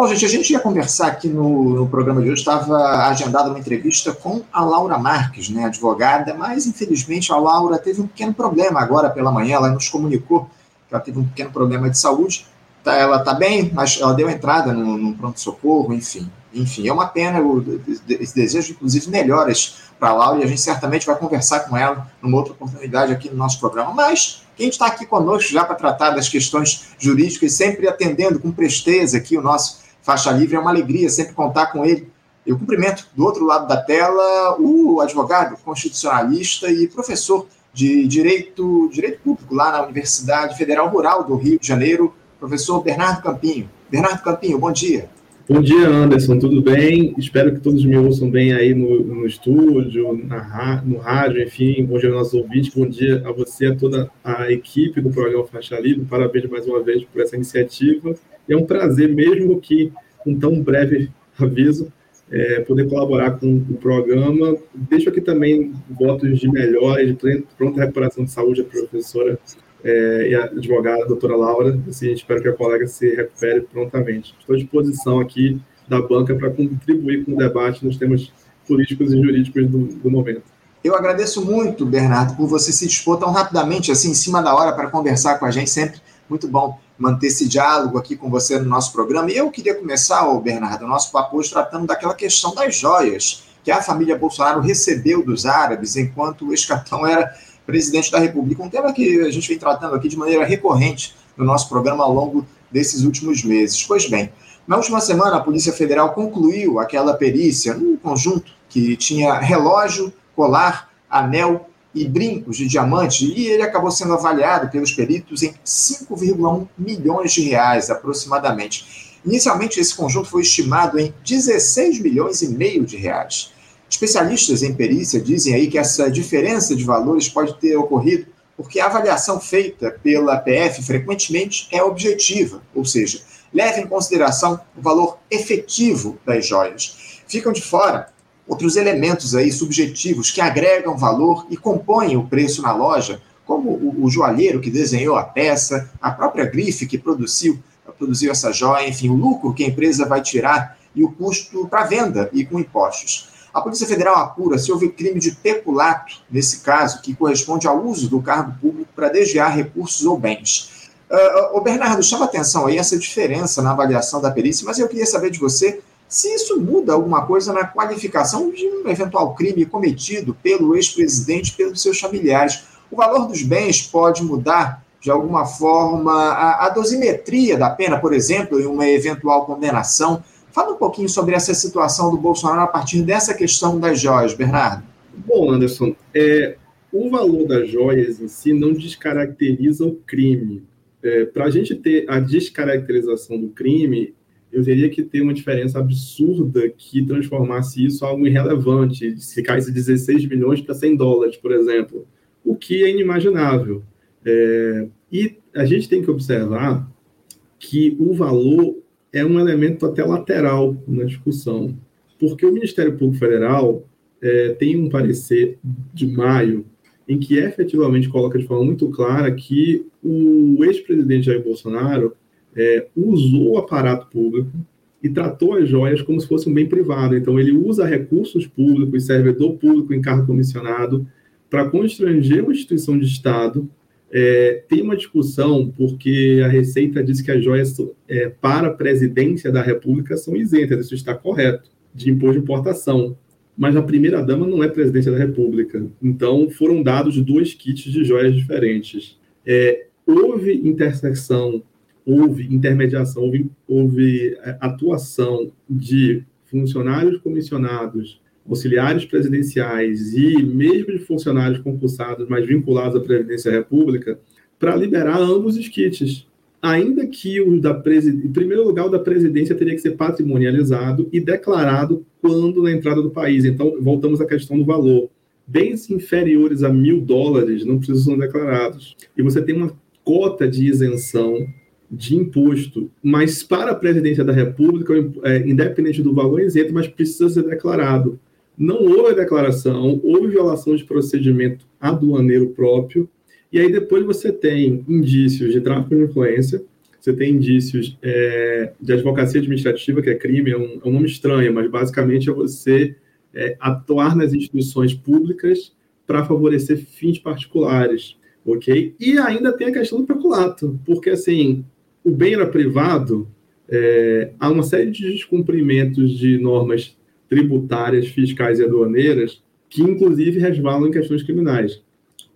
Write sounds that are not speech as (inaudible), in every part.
Bom, gente, a gente ia conversar aqui no, no programa de hoje, estava agendada uma entrevista com a Laura Marques, né, advogada, mas infelizmente a Laura teve um pequeno problema agora pela manhã, ela nos comunicou que ela teve um pequeno problema de saúde, tá, ela está bem, mas ela deu entrada no, no pronto-socorro, enfim. Enfim, é uma pena, eu desejo inclusive melhoras para a Laura e a gente certamente vai conversar com ela numa outra oportunidade aqui no nosso programa, mas quem está aqui conosco já para tratar das questões jurídicas, sempre atendendo com presteza aqui o nosso Faixa Livre. É uma alegria sempre contar com ele. Eu cumprimento do outro lado da tela o advogado constitucionalista e professor de direito, direito público lá na Universidade Federal Rural do Rio de Janeiro, professor Bernardo Campinho. Bernardo Campinho, bom dia. Bom dia, Anderson, tudo bem? Espero que todos me ouçam bem aí no, no estúdio, na, no rádio, enfim. Bom dia aos nossos ouvintes, bom dia a você, a toda a equipe do programa Faixa Livre. Parabéns mais uma vez por essa iniciativa. É um prazer, mesmo que com tão breve aviso, é, poder colaborar com o programa. Deixo aqui também votos de melhora e de pronta recuperação de saúde à professora é, e a advogada, a doutora Laura. Assim, espero que a colega se recupere prontamente. Estou à disposição aqui da banca para contribuir com o debate nos temas políticos e jurídicos do, do momento. Eu agradeço muito, Bernardo, por você se dispor tão rapidamente, assim, em cima da hora, para conversar com a gente. Sempre muito bom manter esse diálogo aqui com você no nosso programa. E eu queria começar, ô Bernardo, o nosso papo hoje tratando daquela questão das joias que a família Bolsonaro recebeu dos árabes enquanto o ex-capitão era presidente da República. Um tema que a gente vem tratando aqui de maneira recorrente no nosso programa ao longo desses últimos meses. Pois bem, na última semana a Polícia Federal concluiu aquela perícia num conjunto que tinha relógio, colar, anel e brincos de diamante, e ele acabou sendo avaliado pelos peritos em 5,1 milhões de reais, aproximadamente. Inicialmente, esse conjunto foi estimado em 16 milhões e meio de reais. Especialistas em perícia dizem aí que essa diferença de valores pode ter ocorrido porque a avaliação feita pela PF frequentemente é objetiva, ou seja, leva em consideração o valor efetivo das joias. Ficam de fora outros elementos aí subjetivos que agregam valor e compõem o preço na loja, como o, o joalheiro que desenhou a peça, a própria grife que produziu, produziu essa joia, enfim, o lucro que a empresa vai tirar e o custo para venda e com impostos. A Polícia Federal apura se houve crime de peculato, nesse caso, que corresponde ao uso do cargo público para desviar recursos ou bens. Uh, o Bernardo, chama atenção aí essa diferença na avaliação da perícia, mas eu queria saber de você se isso muda alguma coisa na qualificação de um eventual crime cometido pelo ex-presidente, pelos seus familiares. O valor dos bens pode mudar de alguma forma a, a, dosimetria da pena, por exemplo, em uma eventual condenação. Fala um pouquinho sobre essa situação do Bolsonaro a partir dessa questão das joias, Bernardo. Bom, Anderson, é, o valor das joias em si não descaracteriza o crime. É, Para a gente ter a descaracterização do crime, eu teria que ter uma diferença absurda que transformasse isso em algo irrelevante, se caísse 16 milhões para 100 dólares, por exemplo, o que é inimaginável. É, e a gente tem que observar que o valor é um elemento até lateral na discussão, porque o Ministério Público Federal é, tem um parecer de maio em que efetivamente coloca de forma muito clara que o ex-presidente Jair Bolsonaro é, usou o aparato público e tratou as joias como se fosse um bem privado. Então, ele usa recursos públicos, servidor público em cargo comissionado, para constranger uma instituição de Estado. É, tem uma discussão, porque a Receita diz que as joias é, para a presidência da República são isentas, isso está correto, de imposto de importação. Mas a primeira-dama não é presidência da República. Então, foram dados dois kits de joias diferentes. É, houve intersecção houve intermediação, houve, houve é, atuação de funcionários comissionados, auxiliares presidenciais e mesmo de funcionários concursados, mas vinculados à Previdência República, para liberar ambos os kits. Ainda que o da presidência, em primeiro lugar, o da presidência teria que ser patrimonializado e declarado quando na entrada do país. Então, voltamos à questão do valor. Bens inferiores a mil dólares não precisam ser declarados. E você tem uma cota de isenção de imposto, mas para a presidência da República, é, independente do valor, isento, mas precisa ser declarado. Não houve declaração, houve violação de procedimento aduaneiro próprio, e aí depois você tem indícios de tráfico de influência, você tem indícios é, de advocacia administrativa, que é crime, é um, é um nome estranho, mas basicamente é você é, atuar nas instituições públicas para favorecer fins particulares, ok? E ainda tem a questão do peculato, porque assim, o bem era privado, é, há uma série de descumprimentos de normas tributárias, fiscais e aduaneiras que inclusive resvalam em questões criminais.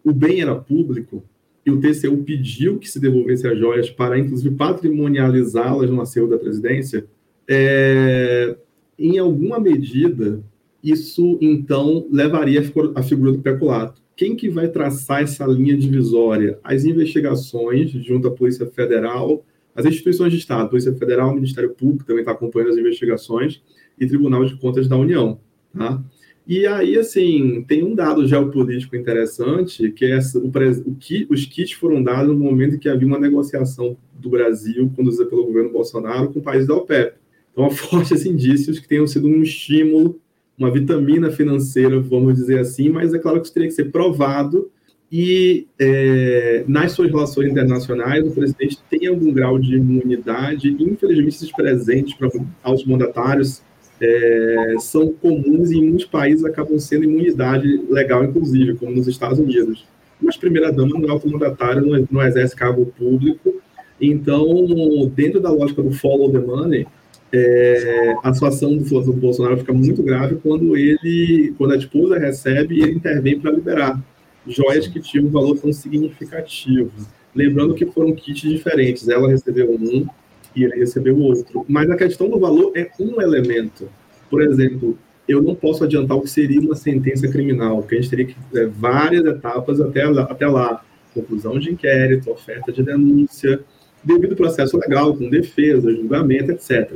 O bem era público, e o TCU pediu que se devolvesse as joias para, inclusive, patrimonializá-las no acervo da presidência, é, em alguma medida, isso, então, levaria a figura do peculato. Quem que vai traçar essa linha divisória? As investigações junto à Polícia Federal, as instituições de Estado, Polícia Federal, Ministério Público também está acompanhando as investigações, e Tribunal de Contas da União, tá? E aí, assim, tem um dado geopolítico interessante, que é o, o que, os kits foram dados no momento em que havia uma negociação do Brasil, conduzida pelo governo Bolsonaro, com o país da OPEP. Então, há (laughs) fortes indícios que tenham sido um estímulo, uma vitamina financeira, vamos dizer assim, mas é claro que isso teria que ser provado e é, nas suas relações internacionais, o presidente tem algum grau de imunidade, infelizmente, esses presentes para aos mandatários é, são comuns e em muitos países acabam sendo imunidade legal, inclusive, como nos Estados Unidos. Mas primeira-dama não é automandatária, não, não exerce cargo público. Então, dentro da lógica do follow the money, é, a situação do, Bolsonaro fica muito grave quando ele, quando a esposa recebe ele intervém para liberar joias que tinham um valor tão significativo. Lembrando que foram kits diferentes. Ela recebeu um, e ele recebeu outro. Mas a questão do valor é um elemento. Por exemplo, eu não posso adiantar o que seria uma sentença criminal, porque a gente teria que é, várias etapas até lá, até lá. Conclusão de inquérito, oferta de denúncia, devido processo legal, com defesa, julgamento, etc.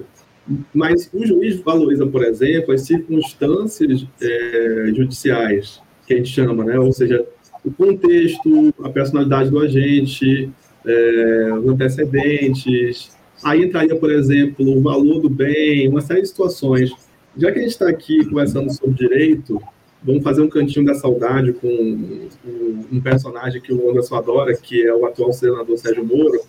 Mas o juiz valoriza, por exemplo, as circunstâncias é, judiciais, que a gente chama, né? ou seja, o contexto, a personalidade do agente, é, os antecedentes, Aí entraria, por exemplo, o valor do bem, uma série de situações. Já que a gente está aqui conversando sobre direito, vamos fazer um cantinho da saudade com um personagem que o Anderson adora, que é o atual senador Sérgio Moro.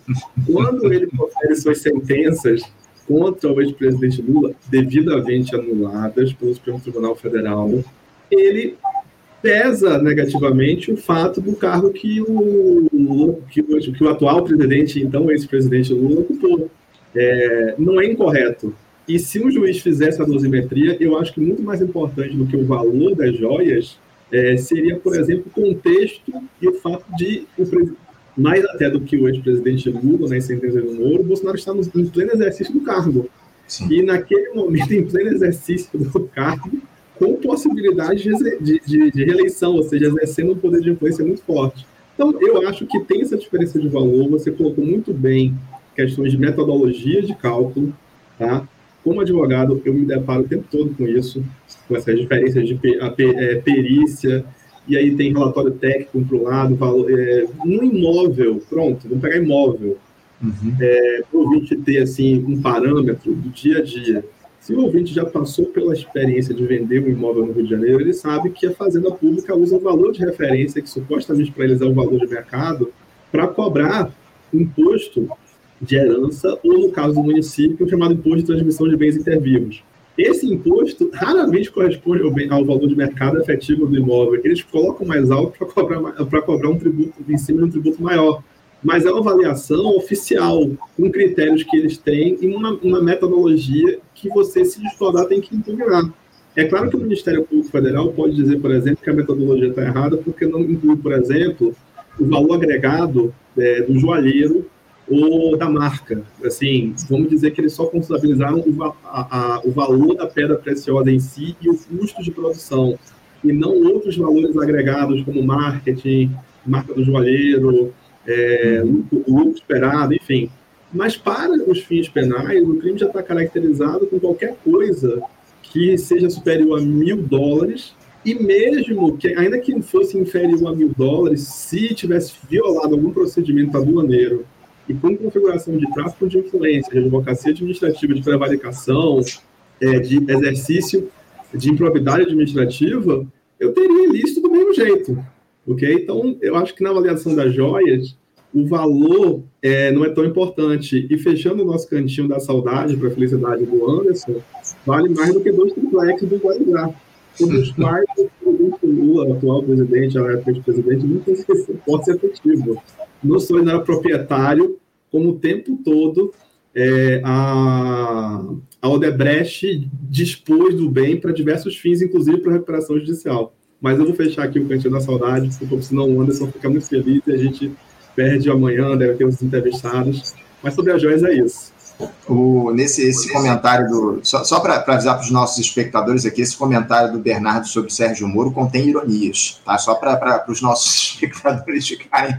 Quando ele profere suas sentenças contra o ex-presidente Lula, devidamente anuladas pelo Supremo Tribunal Federal, ele pesa negativamente o fato do cargo que o, que o, que o atual presidente, então ex-presidente Lula, ocupou é, não é incorreto. E se um juiz fizesse a dosimetria, eu acho que muito mais importante do que o valor das joias é, seria, por exemplo, o contexto e o fato de, mais até do que o ex-presidente Lula, né, sentença do Moro, o Bolsonaro está no, em pleno exercício do cargo. Sim. E naquele momento, em pleno exercício do cargo, com possibilidade de, de, de, reeleição, ou seja, exercendo um poder de influência muito forte. Então, eu acho que tem essa diferença de valor, você colocou muito bem questões de metodologia de cálculo, tá? Como advogado, eu me deparo o tempo todo com isso, com essas diferenças de é, perícia, e aí tem relatório técnico para o lado, valor, é, um imóvel, pronto, vamos pegar imóvel, uhum. é, para o ter assim, um parâmetro do dia a dia. Se o ouvinte já passou pela experiência de vender um imóvel no Rio de Janeiro, ele sabe que a Fazenda Pública usa o valor de referência, que supostamente para eles é o valor de mercado, para cobrar imposto de herança, ou no caso do município, chamado imposto de transmissão de bens intervivos. Esse imposto raramente corresponde ao, valor de mercado efetivo do imóvel. Eles colocam mais alto para cobrar, cobrar um tributo em cima de um tributo maior. Mas é uma avaliação oficial, com critérios que eles têm e uma, uma metodologia que você, se discordar, tem que impugnar. É claro que o Ministério Público Federal pode dizer, por exemplo, que a metodologia está errada porque não inclui, por exemplo, o valor agregado é, do joalheiro ou da marca. Assim, vamos dizer que eles só contabilizaram o, o valor da pedra preciosa em si e o custo de produção, e não outros valores agregados como marketing, marca do joalheiro, é, lucro, lucro esperado, enfim. Mas para os fins penais, o crime já está caracterizado com qualquer coisa que seja superior a mil dólares e mesmo que, ainda que fosse inferior a mil dólares, se tivesse violado algum procedimento aduaneiro e com configuração de tráfico de influência, de advocacia administrativa, de prevaricação, é, de exercício de improbidade administrativa, eu teria ilícito do mesmo jeito. ok? Então, eu acho que na avaliação das joias, o valor é, não é tão importante. E fechando o nosso cantinho da saudade para a felicidade do Anderson, vale mais do que dois triplex do Guarujá. Os quais o Lula, atual presidente, a época de presidente, não tem pode ser efetivo. Não sou ainda proprietário, como o tempo todo é, a, a Odebrecht dispôs do bem para diversos fins, inclusive para recuperação judicial. Mas eu vou fechar aqui o cantinho da saudade, porque senão o Anderson fica muito feliz e a gente perde amanhã, deve ter os entrevistados. Mas sobre as joias é isso. O, nesse esse comentário do. Só, só para avisar para os nossos espectadores aqui, esse comentário do Bernardo sobre Sérgio Moro contém ironias, tá? Só para os nossos (laughs) espectadores ficarem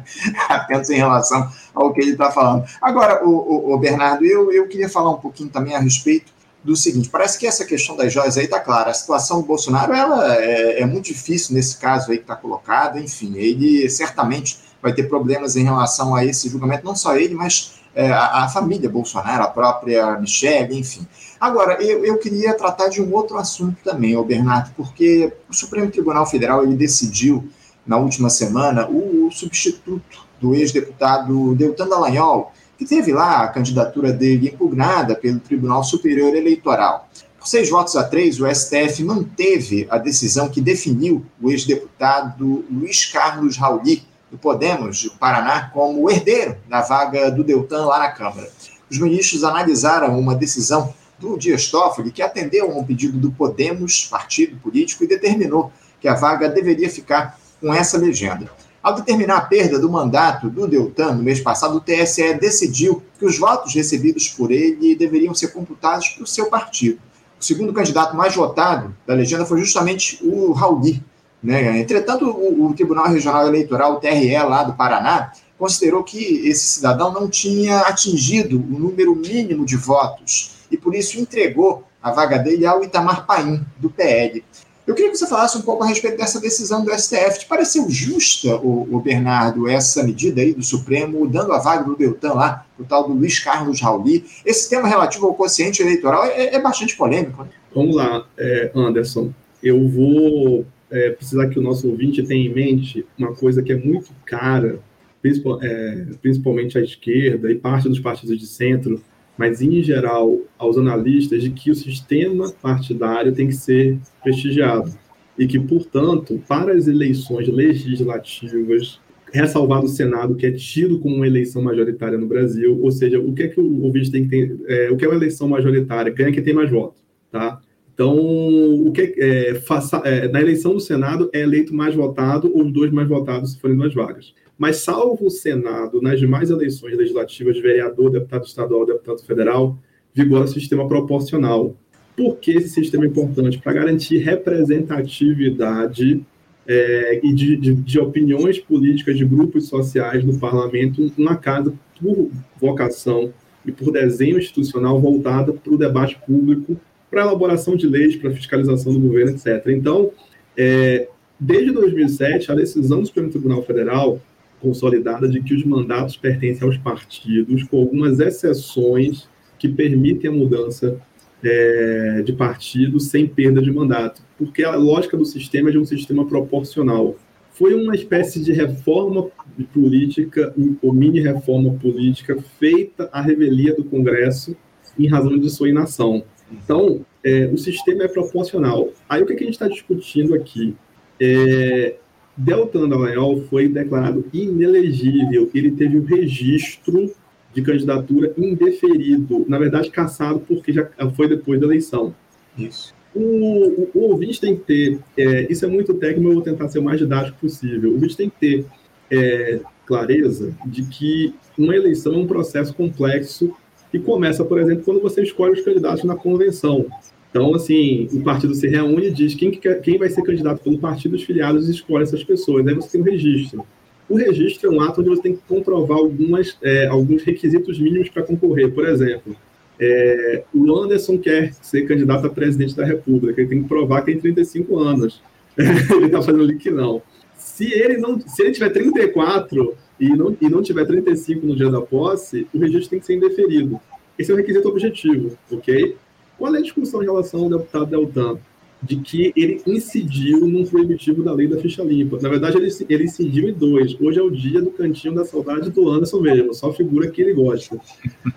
atentos em relação ao que ele está falando. Agora, o, o, o, Bernardo, eu, eu queria falar um pouquinho também a respeito do seguinte: parece que essa questão das joias aí está clara. A situação do Bolsonaro ela é, é muito difícil nesse caso aí que está colocado, enfim, ele certamente vai ter problemas em relação a esse julgamento, não só ele, mas é, a, a, família Bolsonaro, a própria Michelle, enfim. Agora, eu, eu queria tratar de um outro assunto também, ô Bernardo, porque o Supremo Tribunal Federal ele decidiu na última semana o, o substituto do ex-deputado Deltan Dallagnol, que teve lá a candidatura dele impugnada pelo Tribunal Superior Eleitoral. Por seis votos a três, o STF manteve a decisão que definiu o ex-deputado Luiz Carlos Rauli do Podemos, do Paraná, como herdeiro da vaga do Deltan lá na Câmara. Os ministros analisaram uma decisão do Dias Toffoli, que atendeu a um pedido do Podemos, partido político, e determinou que a vaga deveria ficar com essa legenda. Ao determinar a perda do mandato do Deltan no mês passado, o TSE decidiu que os votos recebidos por ele deveriam ser computados para o seu partido. O segundo candidato mais votado da legenda foi justamente o Rauli, né? Entretanto, o, o, Tribunal Regional Eleitoral, o TRE, lá do Paraná, considerou que esse cidadão não tinha atingido o número mínimo de votos e, por isso, entregou a vaga dele ao Itamar Paim, do PL. Eu queria que você falasse um pouco a respeito dessa decisão do STF. Te pareceu justa, o, o Bernardo, essa medida aí do Supremo, dando a vaga do Deltan lá, o tal do Luiz Carlos Rauli? Esse tema relativo ao quociente eleitoral é, é bastante polêmico. Né? Vamos lá, é, Anderson. Eu vou é, precisar que o nosso ouvinte tenha em mente uma coisa que é muito cara, principal, é, principalmente à esquerda e parte dos partidos de centro, mas em geral aos analistas, de que o sistema partidário tem que ser prestigiado e que, portanto, para as eleições legislativas, ressalvado o Senado, que é tido como uma eleição majoritária no Brasil, ou seja, o que é que o ouvinte tem que ter, é, o que é uma eleição majoritária? Ganha quem tem mais votos, tá? Então, o que é, faça, é, na eleição do Senado é eleito mais votado ou dois mais votados se forem duas vagas. Mas, salvo o Senado, nas demais eleições legislativas vereador, deputado estadual, deputado federal, vigora o sistema proporcional. Por que esse sistema é importante? Para garantir representatividade é, e de, de, de, opiniões políticas de grupos sociais no parlamento, uma casa por vocação e por desenho institucional voltada para o debate público para elaboração de leis, para fiscalização do governo, etc. Então, é, desde 2007, a decisão do Supremo Tribunal Federal consolidada de que os mandatos pertencem aos partidos, com algumas exceções que permitem a mudança é, de partido sem perda de mandato, porque a lógica do sistema é de um sistema proporcional. Foi uma espécie de reforma política, ou mini reforma política, feita à revelia do Congresso em razão de sua inação. Então, é, o sistema é proporcional. Aí o que, que a gente está discutindo aqui? É, Deltan Dallagnol foi declarado inelegível. Ele teve o um registro de candidatura indeferido, na verdade cassado porque já foi depois da eleição. Isso. O, o, o ouvinte tem que ter, é, isso é muito técnico, eu vou tentar ser o mais didático possível. O ouvinte tem que ter é, clareza de que uma eleição é um processo complexo que começa, por exemplo, quando você escolhe os candidatos na convenção. Então, assim, o partido se reúne e diz quem, quer, quem vai ser candidato pelo partido, os filiados escolhem essas pessoas. Aí você tem um registro. O registro é um ato onde você tem que comprovar algumas, é, alguns requisitos mínimos para concorrer. Por exemplo, é, o Anderson quer ser candidato a presidente da República, ele tem que provar que tem 35 anos. (laughs) ele está fazendo link não. Se ele não, se ele tiver 34, e não, e não tiver 35 no dia da posse, o registro tem que ser indeferido. Esse é o requisito objetivo, ok? Qual é a discussão em relação ao deputado Deltan? de que ele incidiu num proibitivo da lei da ficha limpa. Na verdade, ele, ele incidiu em dois. Hoje é o dia do cantinho da saudade do Anderson mesmo, só figura que ele gosta.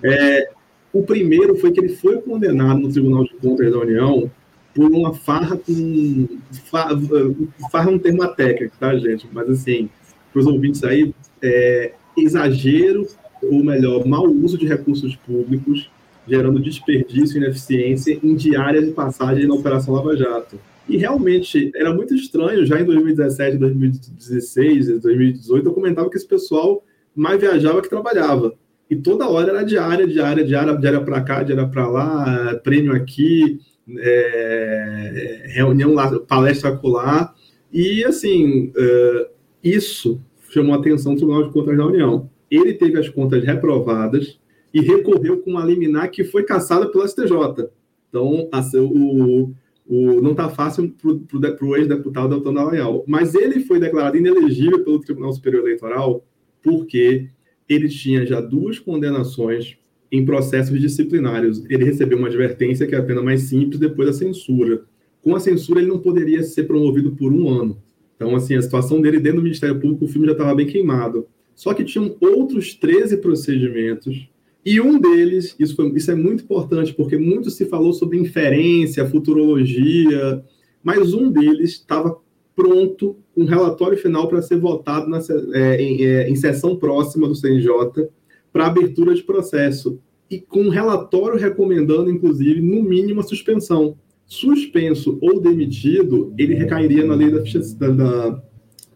É, o primeiro foi que ele foi condenado no Tribunal de Contas da União por uma farra com. Farra, farra é um termo técnico, tá, gente? Mas, assim, para os ouvintes aí, é, exagero, ou melhor, mau uso de recursos públicos gerando desperdício e ineficiência em diárias de passagem na Operação Lava Jato. E realmente era muito estranho, já em 2017, 2016, 2018, eu comentava que esse pessoal mais viajava que trabalhava. E toda hora era diária, diária, diária, diária para cá, diária para lá, prêmio aqui, é, reunião lá, palestra acolá. E, assim, uh, isso chamou a atenção do Tribunal de Contas da União. Ele teve as contas reprovadas, e recorreu com uma liminar que foi caçada pelo STJ. Então, assim, o, o, não está fácil para o ex-deputado Deltan Dallagnol. Mas ele foi declarado inelegível pelo Tribunal Superior Eleitoral porque ele tinha já duas condenações em processos disciplinários. Ele recebeu uma advertência, que é a pena mais simples, depois da censura. Com a censura, ele não poderia ser promovido por um ano. Então, assim, a situação dele dentro do Ministério Público, o filme já estava bem queimado. Só que tinham outros 13 procedimentos e um deles, isso, foi, isso é muito importante, porque muito se falou sobre inferência, futurologia, mas um deles estava pronto, um relatório final para ser votado na, é, em, é, em sessão próxima do CNJ para abertura de processo. E com um relatório recomendando, inclusive, no mínimo, a suspensão. Suspenso ou demitido, ele recairia na lei da ficha, da, da,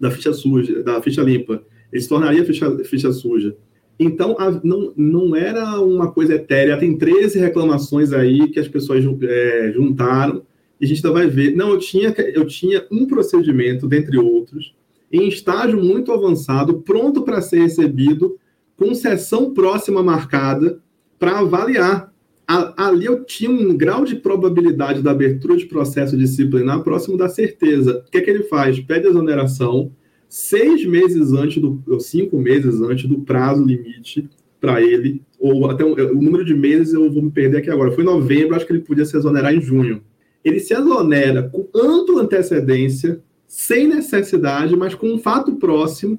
da ficha suja, da ficha limpa. Ele se tornaria ficha, ficha suja. Então, a, não, não era uma coisa etérea. Tem 13 reclamações aí que as pessoas é, juntaram e a gente ainda vai ver. Não, eu tinha, eu tinha um procedimento, dentre outros, em estágio muito avançado, pronto para ser recebido, com sessão próxima marcada para avaliar. Ali eu tinha um grau de probabilidade da abertura de processo disciplinar próximo da certeza. O que é que ele faz? Pede exoneração seis meses antes do, ou cinco meses antes do prazo limite para ele, ou até o, o, número de meses eu vou me perder aqui agora. Foi em novembro, acho que ele podia se exonerar em junho. Ele se exonera com ampla antecedência, sem necessidade, mas com um fato próximo.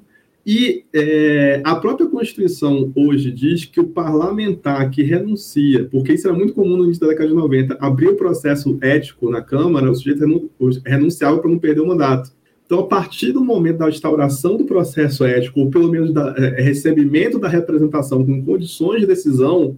E é, a própria Constituição hoje diz que o parlamentar que renuncia, porque isso era muito comum no início da década de 90, abrir o processo ético na Câmara, o sujeito renunciava para não perder o mandato. Então, a partir do momento da instauração do processo ético, ou pelo menos da é, recebimento da representação com condições de decisão,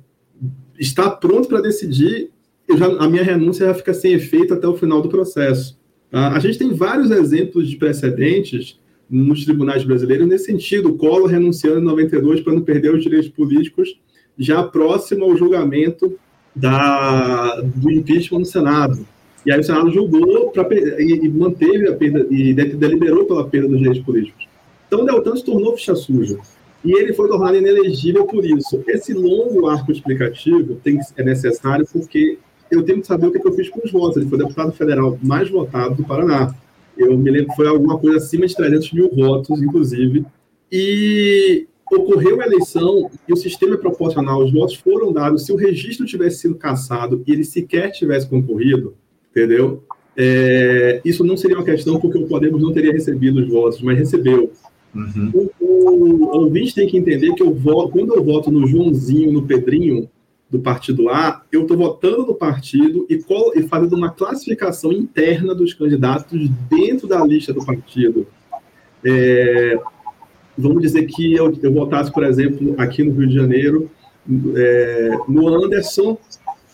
está pronto para decidir, já, a minha renúncia já fica sem efeito até o final do processo. Tá? A gente tem vários exemplos de precedentes nos tribunais brasileiros nesse sentido. O Collor renunciando em 92 para não perder os direitos políticos, já próximo ao julgamento da, do impeachment no Senado. E aí o Senado julgou pra, e, e manteve a perda, e deliberou pela perda dos direitos políticos. Então, Deltan se tornou ficha suja. E ele foi tornado inelegível por isso. Esse longo arco explicativo tem, é necessário porque eu tenho que saber o que, que eu fiz com os votos. Ele foi deputado federal mais votado do Paraná. Eu me lembro que foi alguma coisa acima de 300 mil votos, inclusive. E ocorreu a eleição e o sistema é proporcional, os votos foram dados. Se o registro tivesse sido cassado e ele sequer tivesse concorrido, entendeu? É, isso não seria uma questão porque o Podemos não teria recebido os votos, mas recebeu. Uhum. O, o, o, ouvinte tem que entender que eu voto, quando eu voto no Joãozinho, no Pedrinho, do partido A, eu estou votando no partido e, e, fazendo uma classificação interna dos candidatos dentro da lista do partido. É, vamos dizer que eu, eu, votasse, por exemplo, aqui no Rio de Janeiro, é, no Anderson,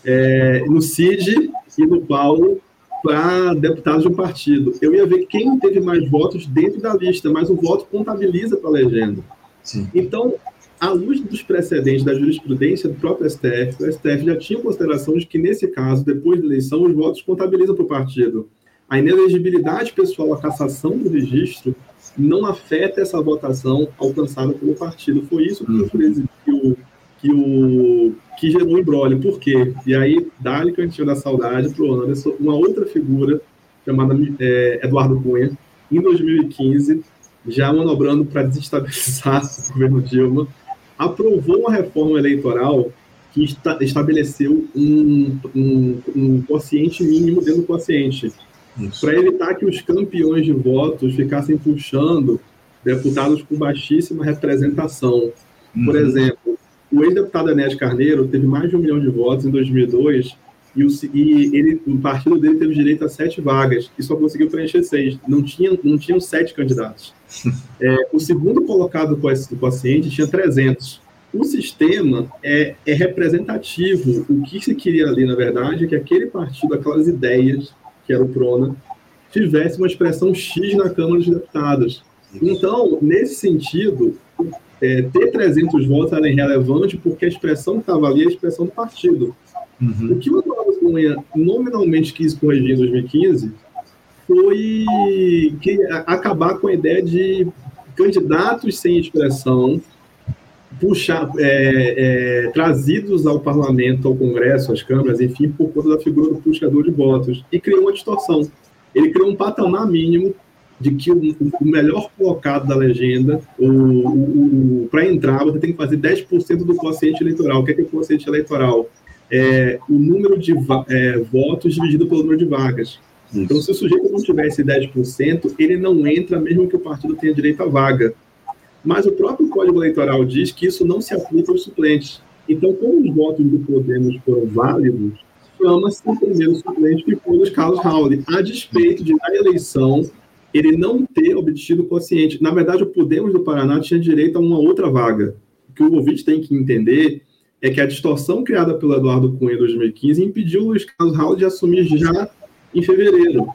é, no Cid e no Paulo para deputados de um partido. Eu ia ver quem teve mais votos dentro da lista, mas o voto contabiliza para a legenda. Sim. Então, à luz dos precedentes da jurisprudência do próprio STF, o STF já tinha consideração de que, nesse caso, depois da eleição, os votos contabilizam para o partido. A inelegibilidade pessoal, a cassação do registro, não afeta essa votação alcançada pelo partido. Foi isso que, hum. que, o, que o que gerou um embrólio. Por quê? E aí, dá-lhe cantinho da saudade para o Anderson, uma outra figura chamada é, Eduardo Cunha, em 2015, já manobrando para desestabilizar (laughs) o governo Dilma, aprovou uma reforma eleitoral que esta, estabeleceu um, um, um quociente mínimo dentro do quociente. para evitar que os campeões de votos ficassem puxando deputados com baixíssima representação. Por uhum. exemplo, o ex-deputado Enéas Carneiro teve mais de um milhão de votos em 2002 e, o, e ele, o partido dele teve direito a sete vagas e só conseguiu preencher seis. Não, tinha, não tinham sete candidatos. (laughs) É, o segundo colocado do paciente tinha 300. O sistema é, é representativo. O que se queria ali, na verdade, é que aquele partido, aquelas ideias, que era o PRONA, tivesse uma expressão X na Câmara dos Deputados. Então, nesse sentido, é, ter 300 votos era irrelevante porque a expressão que estava ali é a expressão do partido. Uhum. O que o Eduardo Cunha nominalmente quis corrigir em 2015 foi que, acabar com a ideia de candidatos sem expressão puxar, é, é, trazidos ao parlamento, ao Congresso, às câmaras, enfim, por conta da figura do puxador de votos, e criou uma distorção. Ele criou um patamar mínimo de que o, o melhor colocado da legenda, para entrar, você tem que fazer 10% do quociente eleitoral. O que é, que é o quociente eleitoral? É o número de é, votos dividido pelo número de vagas. Isso. Então, se o sujeito não tiver esse 10%, ele não entra, mesmo que o partido tenha direito à vaga. Mas o próprio Código Eleitoral diz que isso não se aplica aos suplentes. Então, como os votos do Podemos foram válidos, chama-se o primeiro suplente que foi o Carlos Raul, a despeito de, na eleição, ele não ter obtido o quociente. Na verdade, o Podemos do Paraná tinha direito a uma outra vaga. O que o ouvinte tem que entender é que a distorção criada pelo Eduardo Cunha em 2015 impediu o Luiz Carlos Raul de assumir já em fevereiro.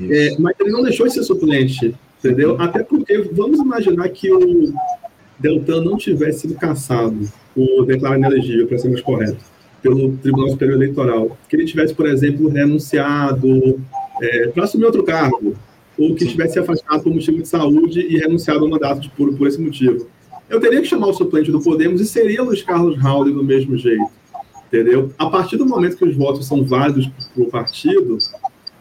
É, mas ele não deixou de ser suplente, entendeu? Até porque, vamos imaginar que o Deltan não tivesse sido caçado por declarar inelegível, para ser mais correto, pelo Tribunal Superior Eleitoral. Que ele tivesse, por exemplo, renunciado é, para assumir outro cargo, ou que tivesse afastado por motivo de saúde e renunciado ao mandato de puro por esse motivo. Eu teria que chamar o suplente do Podemos e seria Luiz Carlos Raul do mesmo jeito, entendeu? A partir do momento que os votos são válidos para o partido,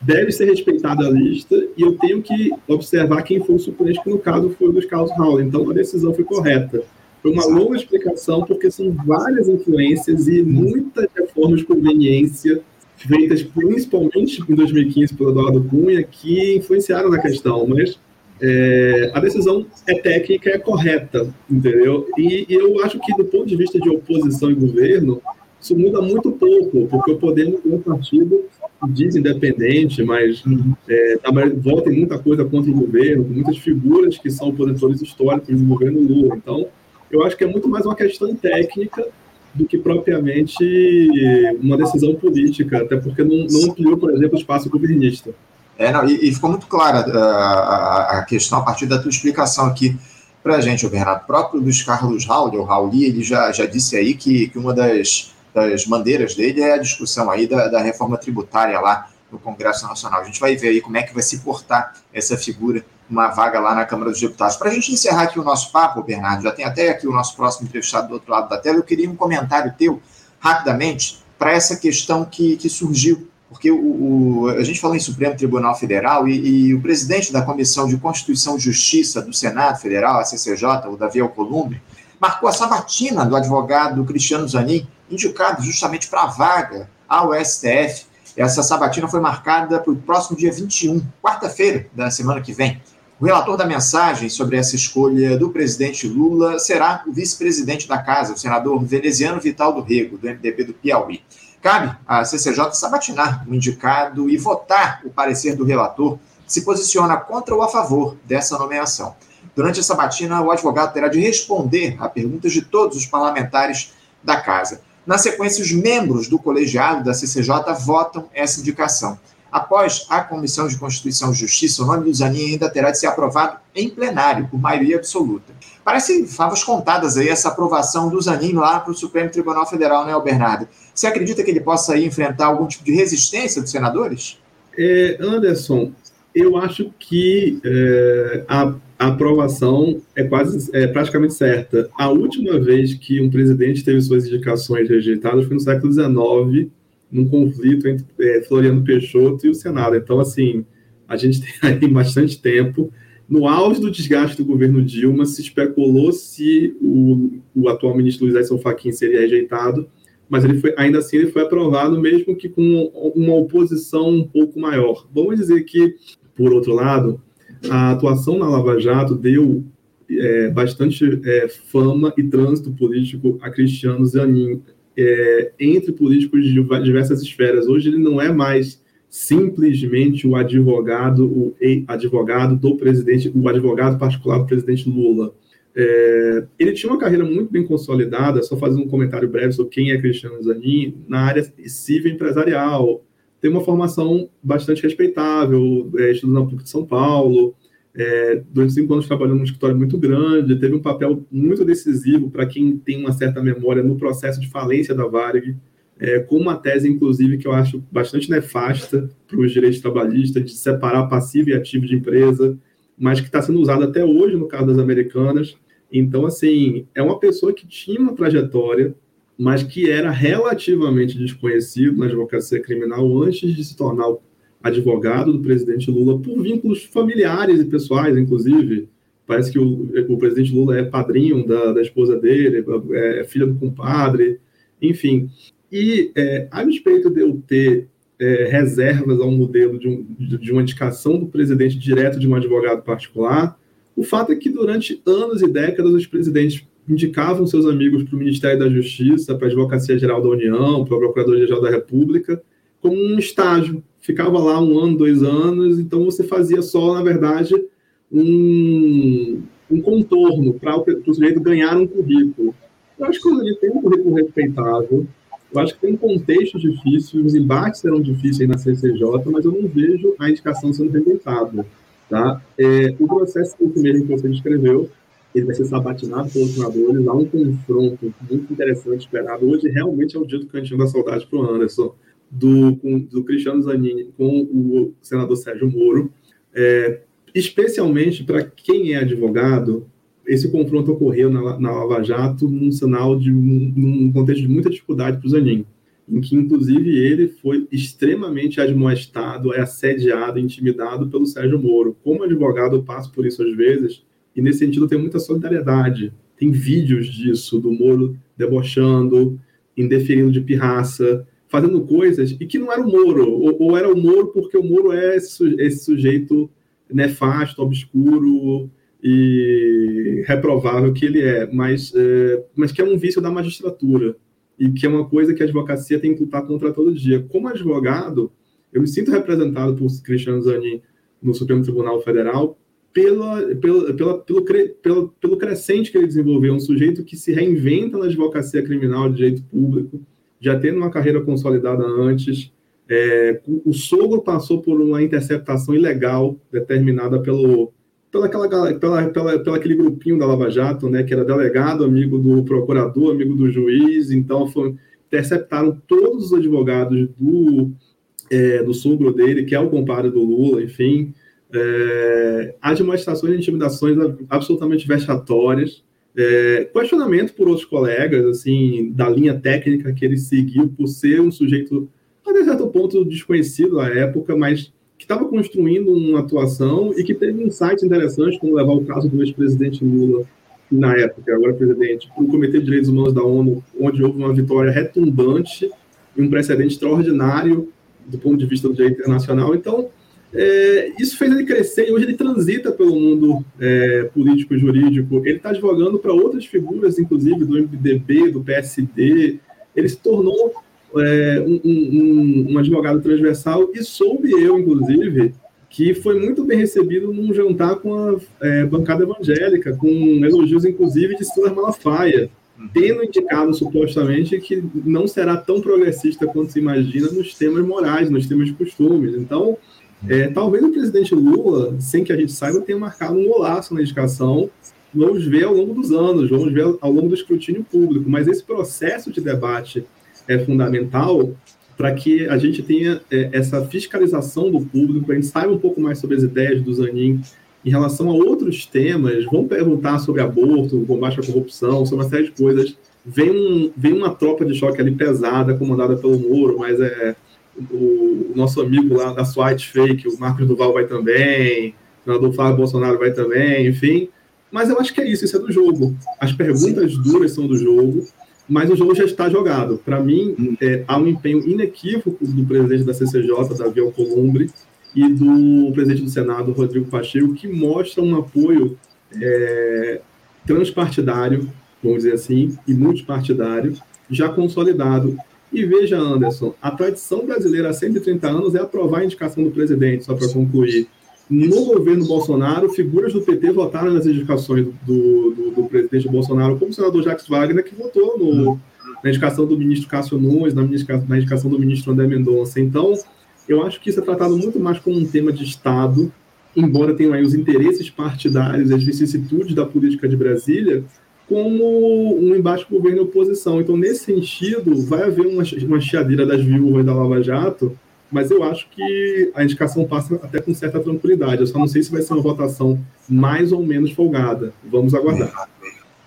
deve ser respeitada a lista e eu tenho que observar quem foi o suplente, que no caso foi o Luiz Carlos Raul. Então a decisão foi correta. Foi uma longa explicação, porque são várias influências e muitas reformas de conveniência feitas principalmente em 2015 pelo Eduardo Cunha, que influenciaram na questão, mas é, a decisão é técnica, é correta, entendeu? E, e, eu acho que, do ponto de vista de oposição e governo, isso muda muito pouco, porque o Podemos é um partido diz independente, mas é, volta em muita coisa contra o governo, com muitas figuras que são opositores históricos do governo Lula. Então, eu acho que é muito mais uma questão técnica do que propriamente uma decisão política, até porque não, não ampliou, por exemplo, o espaço governista. É, não, e, e, ficou muito clara a, a, a, questão a partir da tua explicação aqui para a gente, o Bernardo. O próprio Luiz Carlos Raul, o Rauli, ele já, já disse aí que, que uma das, das bandeiras dele é a discussão aí da, da reforma tributária lá no Congresso Nacional. A gente vai ver aí como é que vai se portar essa figura, uma vaga lá na Câmara dos Deputados. Para a gente encerrar aqui o nosso papo, Bernardo, já tem até aqui o nosso próximo entrevistado do outro lado da tela, eu queria um comentário teu, rapidamente, para essa questão que, que surgiu, porque o, o, a gente falou em Supremo Tribunal Federal e, e, o presidente da Comissão de Constituição e Justiça do Senado Federal, a CCJ, o Davi Alcolumbre, marcou a sabatina do advogado Cristiano Zanin, indicado justamente para a vaga ao STF essa sabatina foi marcada para o próximo dia 21, quarta-feira da semana que vem. O relator da mensagem sobre essa escolha do presidente Lula será o vice-presidente da casa, o senador veneziano Vital do Rego, do MDB do Piauí. Cabe à CCJ sabatinar o indicado e votar o parecer do relator se posiciona contra ou a favor dessa nomeação. Durante a sabatina, o advogado terá de responder a perguntas de todos os parlamentares da casa. Na sequência, os membros do colegiado da CCJ votam essa indicação. Após a Comissão de Constituição e Justiça, o nome do Zanin ainda terá de ser aprovado em plenário, por maioria absoluta. Parece favas contadas aí essa aprovação do Zanin lá para o Supremo Tribunal Federal, né, Bernardo? Você acredita que ele possa aí enfrentar algum tipo de resistência dos senadores? É, Anderson, eu acho que é, a a aprovação é quase é praticamente certa. A última vez que um presidente teve suas indicações rejeitadas foi no século XIX, num conflito entre é, Floriano Peixoto e o Senado. Então, assim, a gente (laughs) tem aí bastante tempo. No auge do desgaste do governo Dilma, se especulou se o, o atual ministro Luiz Edson Fachin seria rejeitado, mas ele foi, ainda assim ele foi aprovado, mesmo que com uma oposição um pouco maior. Vamos dizer que, por outro lado, a atuação na Lava Jato deu é, bastante é, fama e trânsito político a Cristiano Zanin é, entre políticos de diversas esferas. Hoje ele não é mais simplesmente o advogado, o advogado do presidente, o advogado particular do presidente Lula. É, ele tinha uma carreira muito bem consolidada, só fazendo um comentário breve sobre quem é Cristiano Zanin, na área civil empresarial. Tem uma formação bastante respeitável, é, estudou na PUC de São Paulo, é, durante cinco anos trabalhando num escritório muito grande, teve um papel muito decisivo para quem tem uma certa memória no processo de falência da Varig, é, com uma tese, inclusive, que eu acho bastante nefasta para os direitos trabalhistas, de separar passivo e ativo de empresa, mas que está sendo usada até hoje no caso das americanas. Então, assim, é uma pessoa que tinha uma trajetória, mas que era relativamente desconhecido na advocacia criminal antes de se tornar advogado do presidente Lula por vínculos familiares e pessoais, inclusive. Parece que o, o presidente Lula é padrinho da, da esposa dele, é, é filha do compadre, enfim. E, é, a respeito de eu ter é, reservas ao modelo de, um, de, uma indicação do presidente direto de um advogado particular, o fato é que durante anos e décadas os presidentes indicavam seus amigos para o Ministério da Justiça, para a Advocacia Geral da União, para a Procuradoria-Geral da República, como um estágio, ficava lá um ano, dois anos, então você fazia só, na verdade, um, um contorno para o, o sujeito ganhar um currículo. Eu acho que ele tem um currículo respeitável, eu acho que tem um contexto difícil, os embates serão difíceis na CCJ, mas eu não vejo a indicação sendo rejeitada. Tá? É, o processo mesmo que você descreveu, ele vai ser sabatinado pelos senadores, há um confronto muito interessante esperado. Hoje realmente é o dia do cantinho da saudade para o Anderson do, com, do Cristiano Zanini com o senador Sérgio Moro, é, especialmente para quem é advogado, esse confronto ocorreu na, na Lava Jato num sinal de um, num contexto de muita dificuldade para o Zanin, em que inclusive ele foi extremamente admoestado, é assediado, intimidado pelo Sérgio Moro. Como advogado, eu passo por isso às vezes, e nesse sentido tenho muita solidariedade. Tem vídeos disso, do Moro debochando, indeferindo de pirraça, fazendo coisas e que não era o Moro, ou, ou era o Moro porque o Moro é esse, sujeito nefasto, obscuro e reprovável que ele é, mas, é, mas que é um vício da magistratura e que é uma coisa que a advocacia tem que lutar contra todo dia. Como advogado, eu me sinto representado por Cristiano Zanin no Supremo Tribunal Federal pela, pela, pela, pelo, pelo, pelo crescente que ele desenvolveu, um sujeito que se reinventa na advocacia criminal de direito público, já tendo uma carreira consolidada antes. É, o sogro passou por uma interceptação ilegal determinada pelo pela, pela, pela, pela aquele grupinho da Lava Jato, né, que era delegado, amigo do procurador, amigo do juiz, então interceptaram todos os advogados do, é, do sogro dele, que é o compadre do Lula, enfim. É, as demonstrações de intimidações absolutamente vexatórias, é, questionamento por outros colegas, assim, da linha técnica que ele seguiu por ser um sujeito, até certo ponto, desconhecido à época, mas que estava construindo uma atuação e que teve insights interessantes, como levar o caso do ex-presidente Lula, na época, agora presidente, para o Comitê de Direitos Humanos da ONU, onde houve uma vitória retumbante e um precedente extraordinário do ponto de vista do direito internacional. Então, é, isso fez ele crescer e hoje ele transita pelo mundo é, político jurídico. Ele está advogando para outras figuras, inclusive do MDB, do PSD. Ele se tornou é, um, um, um, advogado transversal e soube eu, inclusive, que foi muito bem recebido num jantar com a é, bancada evangélica, com elogios, inclusive, de Silas Malafaia, tendo indicado supostamente que não será tão progressista quanto se imagina nos temas morais, nos temas de costumes. Então, é, talvez o presidente Lula, sem que a gente saiba, tenha marcado um golaço na indicação. Vamos ver ao longo dos anos, vamos ver ao longo do escrutínio público. Mas esse processo de debate é fundamental para que a gente tenha é, essa fiscalização do público, para a gente saiba um pouco mais sobre as ideias do Zanin em relação a outros temas. Vamos perguntar sobre aborto, combate à corrupção, sobre uma série de coisas. Vem, um, vem uma tropa de choque ali pesada, comandada pelo Moro, mas é, o, nosso amigo lá da SWAT Fake, o Marcos Duval vai também, o senador Flávio Bolsonaro vai também, enfim. Mas eu acho que é isso, isso é do jogo. As perguntas duras são do jogo. mas o jogo já está jogado. Para mim, é, há um empenho inequívoco do presidente da CCJ, Davi Alcolumbre, e do presidente do Senado, Rodrigo Pacheco, que mostra um apoio é, transpartidário, vamos dizer assim, e multipartidário, já consolidado. E veja, Anderson, a tradição brasileira há 130 anos é aprovar a indicação do presidente, só para concluir. No governo Bolsonaro, figuras do PT votaram nas indicações do, do, do presidente Bolsonaro, como o senador Jacques Wagner, que votou no, na indicação do ministro Cássio Nunes, na, na indicação do ministro André Mendonça. Então, eu acho que isso é tratado muito mais como um tema de Estado, embora tenham aí os interesses partidários, as vicissitudes da política de Brasília, como um embate governo e oposição. Então, nesse sentido, vai haver uma, uma chiadeira das viúvas da Lava Jato, mas eu acho que a indicação passa até com certa tranquilidade. Eu só não sei se vai ser uma votação mais ou menos folgada. Vamos aguardar.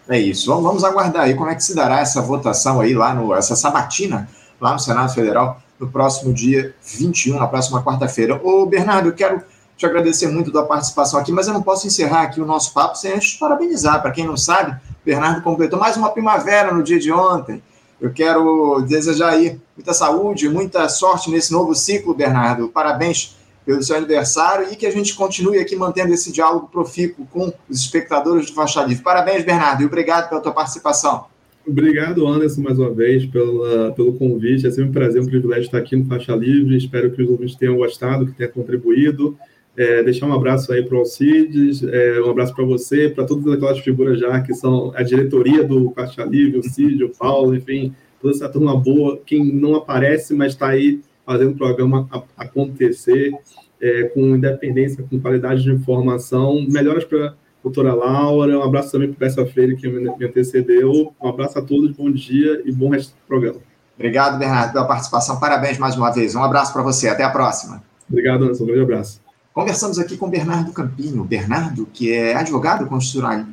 É isso. Vamos aguardar aí como é que se dará essa votação aí lá no essa sabatina lá no Senado Federal no próximo dia 21, na próxima quarta-feira. Ô Bernardo, eu quero te agradecer muito da participação aqui, mas eu não posso encerrar aqui o nosso papo sem antes parabenizar. Para quem não sabe, Bernardo completou mais uma primavera no dia de ontem. Eu quero desejar aí muita saúde, muita sorte nesse novo ciclo, Bernardo. Parabéns pelo seu aniversário e que a gente continue aqui mantendo esse diálogo profícuo com os espectadores do Faixa Livre. Parabéns, Bernardo, e obrigado pela tua participação. Obrigado, Anderson, mais uma vez, pela, pelo convite. É sempre um prazer, um privilégio estar aqui no Faixa Livre. Espero que os ouvintes tenham gostado, que tenha contribuído. É, deixar um abraço aí para o Alcides, é, um abraço para você, para todas aquelas figuras já que são a diretoria do Caixa Livre, o Cid, o Paulo, enfim, toda essa turma boa, quem não aparece, mas está aí fazendo o programa acontecer é, com independência, com qualidade de informação. Melhoras para a doutora Laura, um abraço também para essa Freire que me antecedeu. Um abraço a todos, bom dia e bom resto do programa. Obrigado, Bernardo, pela participação. Parabéns mais uma vez. Um abraço para você. Até a próxima. Obrigado, Anderson. Um grande abraço. Conversamos aqui com Bernardo Campinho. Bernardo, que é advogado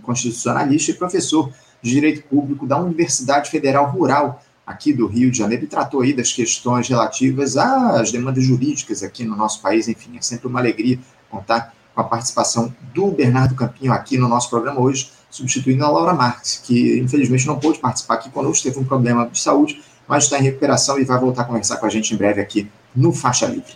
constitucionalista e professor de Direito Público da Universidade Federal Rural aqui do Rio de Janeiro e tratou aí das questões relativas às demandas jurídicas aqui no nosso país. Enfim, é sempre uma alegria contar com a participação do Bernardo Campinho aqui no nosso programa hoje, substituindo a Laura Marques, que infelizmente não pôde participar aqui conosco, teve um problema de saúde, mas está em recuperação e vai voltar a conversar com a gente em breve aqui no Faixa Livre.